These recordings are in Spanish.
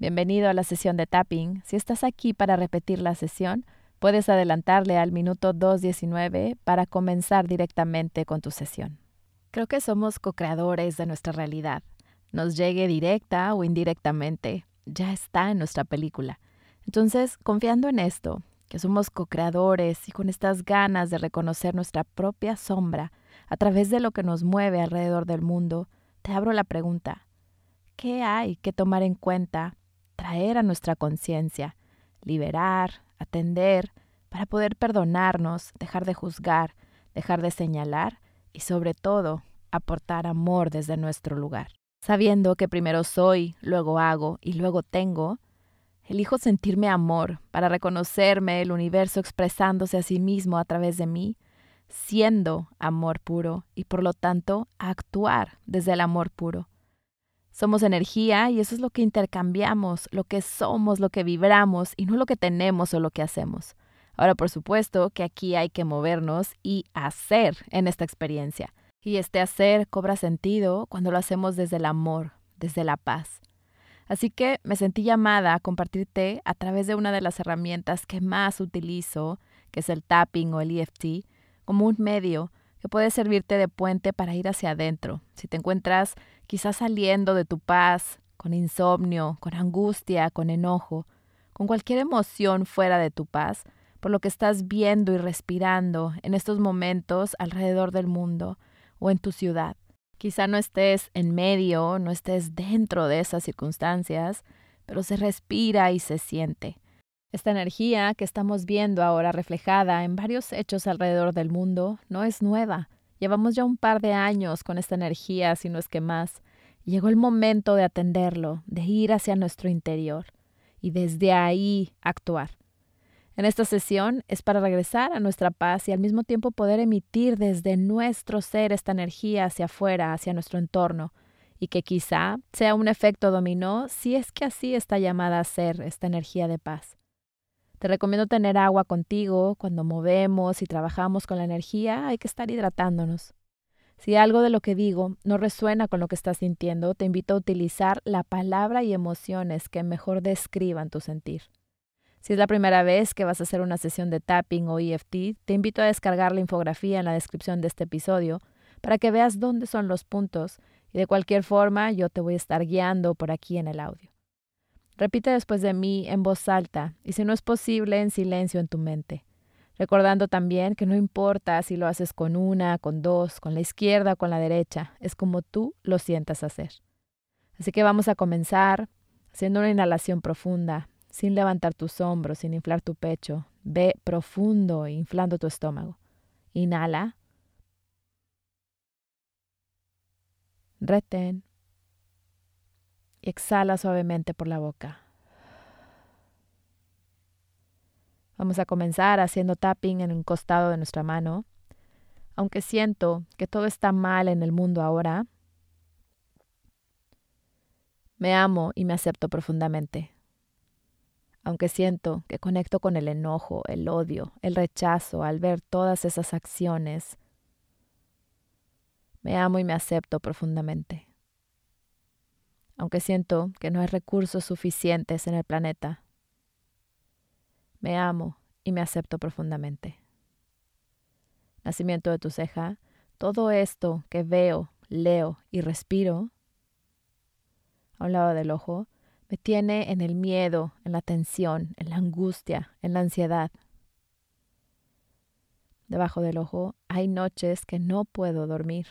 Bienvenido a la sesión de tapping. Si estás aquí para repetir la sesión, puedes adelantarle al minuto 2.19 para comenzar directamente con tu sesión. Creo que somos co-creadores de nuestra realidad. Nos llegue directa o indirectamente, ya está en nuestra película. Entonces, confiando en esto, que somos co-creadores y con estas ganas de reconocer nuestra propia sombra a través de lo que nos mueve alrededor del mundo, te abro la pregunta, ¿qué hay que tomar en cuenta traer a nuestra conciencia, liberar, atender, para poder perdonarnos, dejar de juzgar, dejar de señalar y sobre todo aportar amor desde nuestro lugar. Sabiendo que primero soy, luego hago y luego tengo, elijo sentirme amor para reconocerme el universo expresándose a sí mismo a través de mí, siendo amor puro y por lo tanto actuar desde el amor puro somos energía y eso es lo que intercambiamos, lo que somos, lo que vibramos y no lo que tenemos o lo que hacemos. Ahora, por supuesto que aquí hay que movernos y hacer en esta experiencia. Y este hacer cobra sentido cuando lo hacemos desde el amor, desde la paz. Así que me sentí llamada a compartirte a través de una de las herramientas que más utilizo, que es el tapping o el EFT, como un medio que puede servirte de puente para ir hacia adentro. Si te encuentras quizás saliendo de tu paz, con insomnio, con angustia, con enojo, con cualquier emoción fuera de tu paz, por lo que estás viendo y respirando en estos momentos alrededor del mundo o en tu ciudad. Quizá no estés en medio, no estés dentro de esas circunstancias, pero se respira y se siente. Esta energía que estamos viendo ahora reflejada en varios hechos alrededor del mundo no es nueva. Llevamos ya un par de años con esta energía, si no es que más. llegó el momento de atenderlo, de ir hacia nuestro interior y desde ahí actuar. En esta sesión es para regresar a nuestra paz y al mismo tiempo poder emitir desde nuestro ser esta energía hacia afuera, hacia nuestro entorno, y que quizá sea un efecto dominó si es que así está llamada a ser esta energía de paz. Te recomiendo tener agua contigo cuando movemos y trabajamos con la energía, hay que estar hidratándonos. Si algo de lo que digo no resuena con lo que estás sintiendo, te invito a utilizar la palabra y emociones que mejor describan tu sentir. Si es la primera vez que vas a hacer una sesión de tapping o EFT, te invito a descargar la infografía en la descripción de este episodio para que veas dónde son los puntos y de cualquier forma yo te voy a estar guiando por aquí en el audio. Repite después de mí en voz alta y si no es posible en silencio en tu mente, recordando también que no importa si lo haces con una, con dos, con la izquierda o con la derecha, es como tú lo sientas hacer. Así que vamos a comenzar haciendo una inhalación profunda, sin levantar tus hombros, sin inflar tu pecho. Ve profundo, inflando tu estómago. Inhala. Retén exhala suavemente por la boca. Vamos a comenzar haciendo tapping en un costado de nuestra mano. Aunque siento que todo está mal en el mundo ahora, me amo y me acepto profundamente. Aunque siento que conecto con el enojo, el odio, el rechazo al ver todas esas acciones, me amo y me acepto profundamente aunque siento que no hay recursos suficientes en el planeta. Me amo y me acepto profundamente. Nacimiento de tu ceja, todo esto que veo, leo y respiro, a un lado del ojo, me tiene en el miedo, en la tensión, en la angustia, en la ansiedad. Debajo del ojo hay noches que no puedo dormir.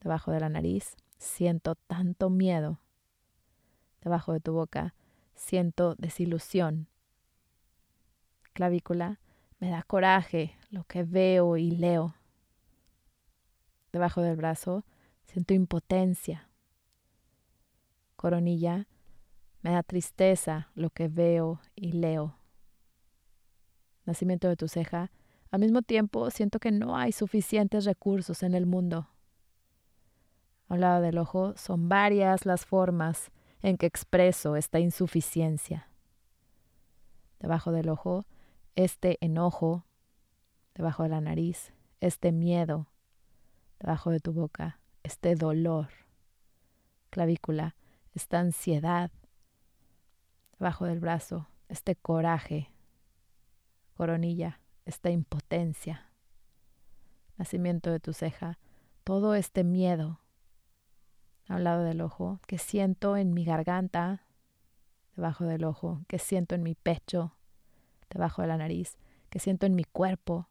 Debajo de la nariz siento tanto miedo. Debajo de tu boca siento desilusión. Clavícula, me da coraje lo que veo y leo. Debajo del brazo siento impotencia. Coronilla, me da tristeza lo que veo y leo. Nacimiento de tu ceja, al mismo tiempo siento que no hay suficientes recursos en el mundo al del ojo son varias las formas en que expreso esta insuficiencia. Debajo del ojo, este enojo. Debajo de la nariz, este miedo. Debajo de tu boca, este dolor. Clavícula, esta ansiedad. debajo del brazo, este coraje, coronilla, esta impotencia, nacimiento de tu ceja, todo este miedo al del ojo que siento en mi garganta, debajo del ojo, que siento en mi pecho, debajo de la nariz, que siento en mi cuerpo,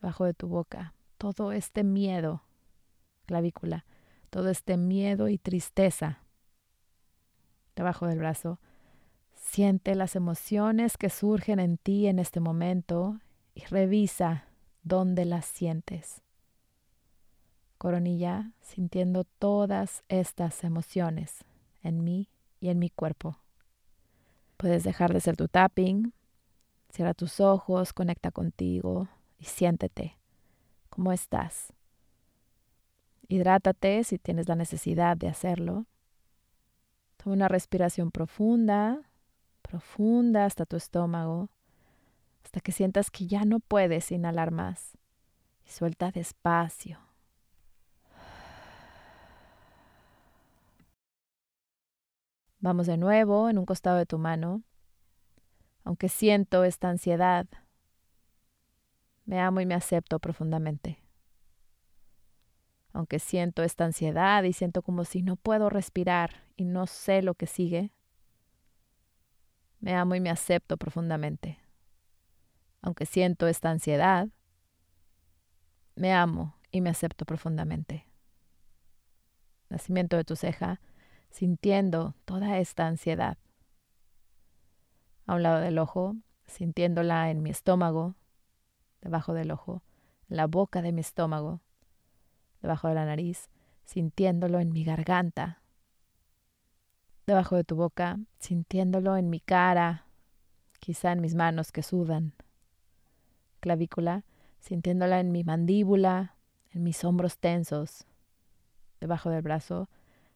debajo de tu boca, todo este miedo, clavícula, todo este miedo y tristeza debajo del brazo. Siente las emociones que surgen en ti en este momento y revisa dónde las sientes. Coronilla, sintiendo todas estas emociones en mí y en mi cuerpo. Puedes dejar de hacer tu tapping, cierra tus ojos, conecta contigo y siéntete. ¿Cómo estás? Hidrátate si tienes la necesidad de hacerlo. Toma una respiración profunda, profunda hasta tu estómago, hasta que sientas que ya no puedes inhalar más. Y suelta despacio. Vamos de nuevo en un costado de tu mano. Aunque siento esta ansiedad, me amo y me acepto profundamente. Aunque siento esta ansiedad y siento como si no puedo respirar y no sé lo que sigue, me amo y me acepto profundamente. Aunque siento esta ansiedad, me amo y me acepto profundamente. Nacimiento de tu ceja sintiendo toda esta ansiedad. A un lado del ojo, sintiéndola en mi estómago, debajo del ojo, en la boca de mi estómago, debajo de la nariz, sintiéndolo en mi garganta, debajo de tu boca, sintiéndolo en mi cara, quizá en mis manos que sudan, clavícula, sintiéndola en mi mandíbula, en mis hombros tensos, debajo del brazo,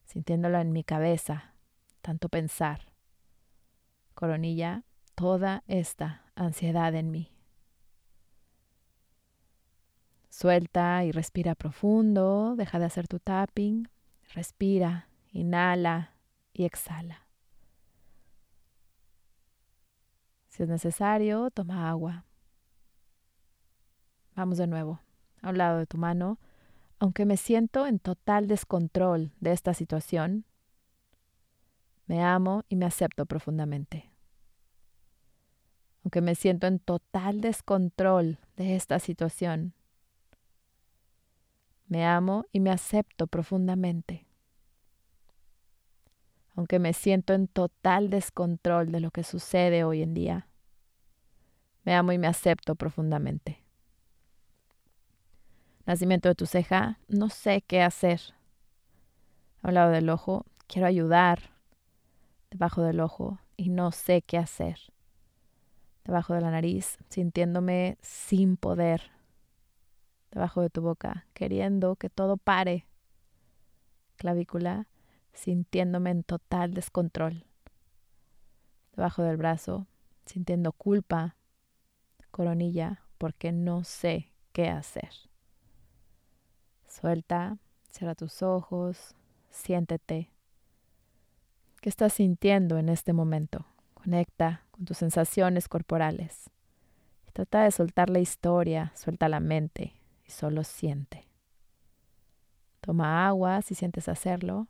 sintiéndolo en mi cabeza, tanto pensar. Coronilla, toda esta ansiedad en mí. Suelta y respira profundo, deja de hacer tu tapping, respira, inhala y exhala. Si es necesario, toma agua. Vamos de nuevo. A un lado de tu mano, aunque me siento en total descontrol de esta situación, me amo y me acepto profundamente. Aunque me siento en total descontrol de esta situación, me amo y me acepto profundamente. Aunque me siento en total descontrol de lo que sucede hoy en día, me amo y me acepto profundamente nacimiento de tu ceja, no sé qué hacer. Al lado del ojo, quiero ayudar. Debajo del ojo, y no sé qué hacer. Debajo de la nariz, sintiéndome sin poder. Debajo de tu boca, queriendo que todo pare. Clavícula, sintiéndome en total descontrol. Debajo del brazo, sintiendo culpa. Coronilla, porque no sé qué hacer. Suelta, cierra tus ojos, siéntete. ¿Qué estás sintiendo en este momento? Conecta con tus sensaciones corporales. trata de soltar la historia, suelta la mente y solo siente. Toma agua si sientes hacerlo.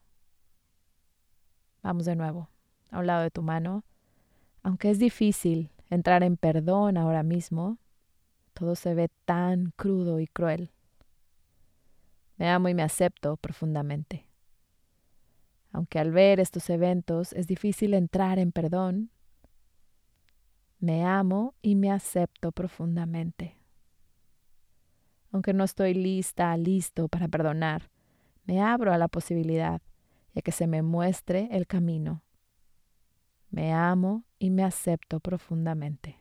Vamos de nuevo, a un lado de tu mano. Aunque es difícil entrar en perdón ahora mismo, todo se ve tan crudo y cruel. Me amo y me acepto profundamente. Aunque al ver estos eventos es difícil entrar en perdón, me amo y me acepto profundamente. Aunque no estoy lista, listo para perdonar, me abro a la posibilidad y a que se me muestre el camino. Me amo y me acepto profundamente.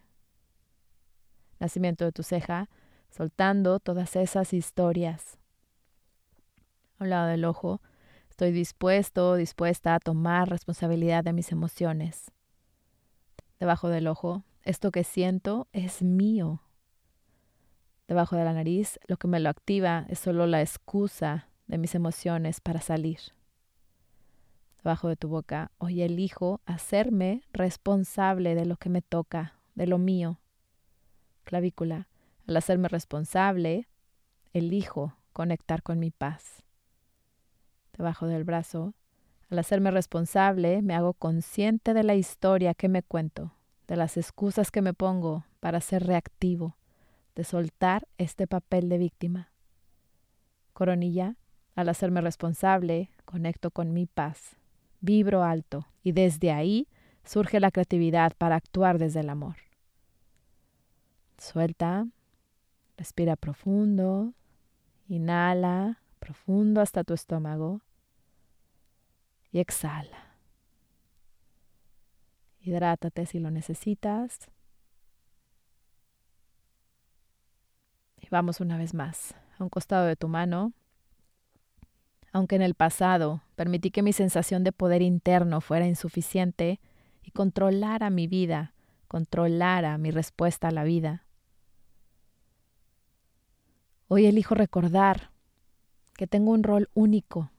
Nacimiento de tu ceja, soltando todas esas historias, a un lado del ojo. Estoy dispuesto, dispuesta a tomar responsabilidad de mis emociones. Debajo del ojo, esto que siento es mío. Debajo de la nariz, lo que me lo activa es solo la excusa de mis emociones para salir. Debajo de tu boca, hoy elijo hacerme responsable de lo que me toca, de lo mío. Clavícula, al hacerme responsable, elijo conectar con mi paz. Debajo del brazo, al hacerme responsable, me hago consciente de la historia que me cuento, de las excusas que me pongo para ser reactivo, de soltar este papel de víctima. Coronilla, al hacerme responsable, conecto con mi paz, vibro alto y desde ahí surge la creatividad para actuar desde el amor. Suelta, respira profundo, inhala profundo hasta tu estómago y exhala. Hidrátate si lo necesitas. Y vamos una vez más a un costado de tu mano. Aunque en el pasado permití que mi sensación de poder interno fuera insuficiente y controlara mi vida, controlara mi respuesta a la vida. Hoy elijo recordar que tengo un rol único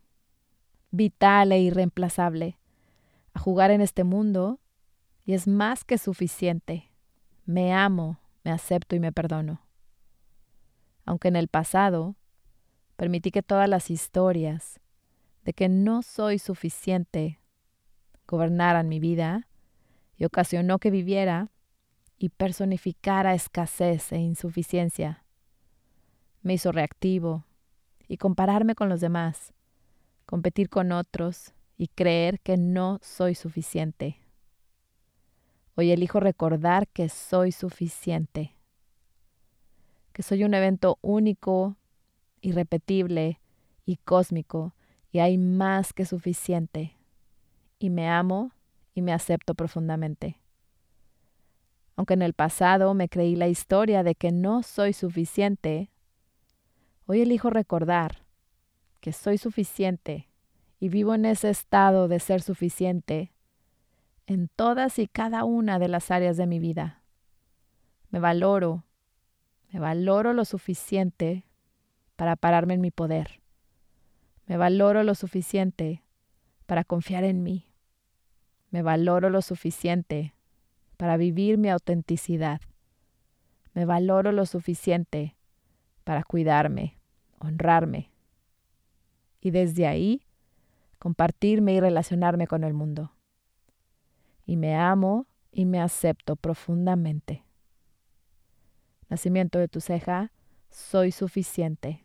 vital e irreemplazable a jugar en este mundo y es más que suficiente. Me amo, me acepto y me perdono. Aunque en el pasado permití que todas las historias de que no soy suficiente gobernaran mi vida y ocasionó que viviera y personificara escasez e insuficiencia. Me hizo reactivo y compararme con los demás competir con otros y creer que no soy suficiente. Hoy elijo recordar que soy suficiente, que soy un evento único, irrepetible y cósmico, y hay más que suficiente, y me amo y me acepto profundamente. Aunque en el pasado me creí la historia de que no soy suficiente, hoy elijo recordar soy suficiente y vivo en ese estado de ser suficiente en todas y cada una de las áreas de mi vida. Me valoro, me valoro lo suficiente para pararme en mi poder. Me valoro lo suficiente para confiar en mí. Me valoro lo suficiente para vivir mi autenticidad. Me valoro lo suficiente para cuidarme, honrarme, y desde ahí compartirme y relacionarme con el mundo. Y me amo y me acepto profundamente. Nacimiento de tu ceja, soy suficiente.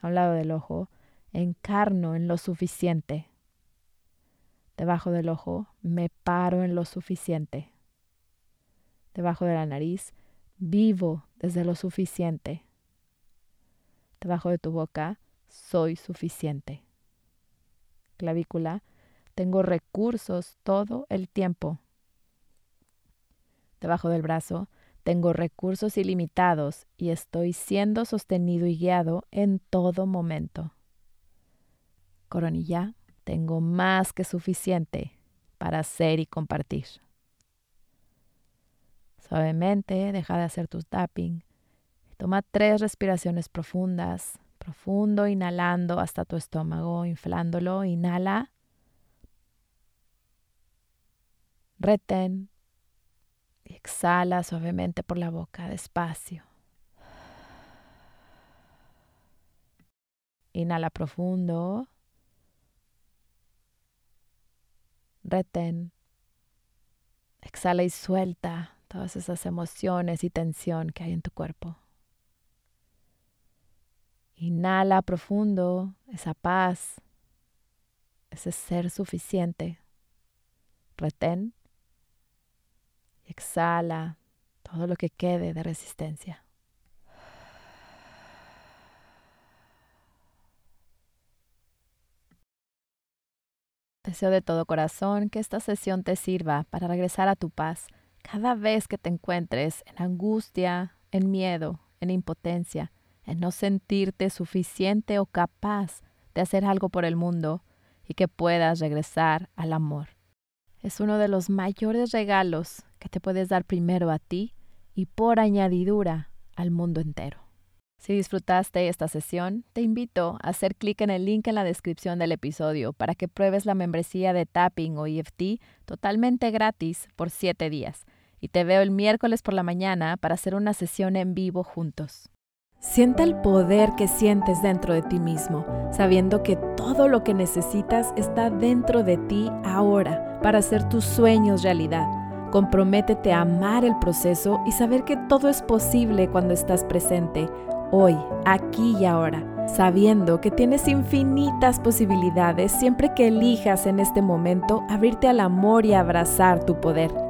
A un lado del ojo, encarno en lo suficiente. Debajo del ojo, me paro en lo suficiente. Debajo de la nariz, vivo desde lo suficiente. Debajo de tu boca, soy suficiente. Clavícula, tengo recursos todo el tiempo. Debajo del brazo, tengo recursos ilimitados y estoy siendo sostenido y guiado en todo momento. Coronilla, tengo más que suficiente para hacer y compartir. Suavemente deja de hacer tu tapping. Toma tres respiraciones profundas Profundo, inhalando hasta tu estómago, inflándolo. Inhala. Retén. Y exhala suavemente por la boca, despacio. Inhala profundo. Retén. Exhala y suelta todas esas emociones y tensión que hay en tu cuerpo. Inhala profundo esa paz, ese ser suficiente. Retén y exhala todo lo que quede de resistencia. Deseo de todo corazón que esta sesión te sirva para regresar a tu paz cada vez que te encuentres en angustia, en miedo, en impotencia no sentirte suficiente o capaz de hacer algo por el mundo y que puedas regresar al amor. Es uno de los mayores regalos que te puedes dar primero a ti y por añadidura al mundo entero. Si disfrutaste esta sesión, te invito a hacer clic en el link en la descripción del episodio para que pruebes la membresía de Tapping o EFT totalmente gratis por 7 días. Y te veo el miércoles por la mañana para hacer una sesión en vivo juntos. Sienta el poder que sientes dentro de ti mismo, sabiendo que todo lo que necesitas está dentro de ti ahora para hacer tus sueños realidad. Comprométete a amar el proceso y saber que todo es posible cuando estás presente hoy, aquí y ahora, sabiendo que tienes infinitas posibilidades siempre que elijas en este momento abrirte al amor y abrazar tu poder.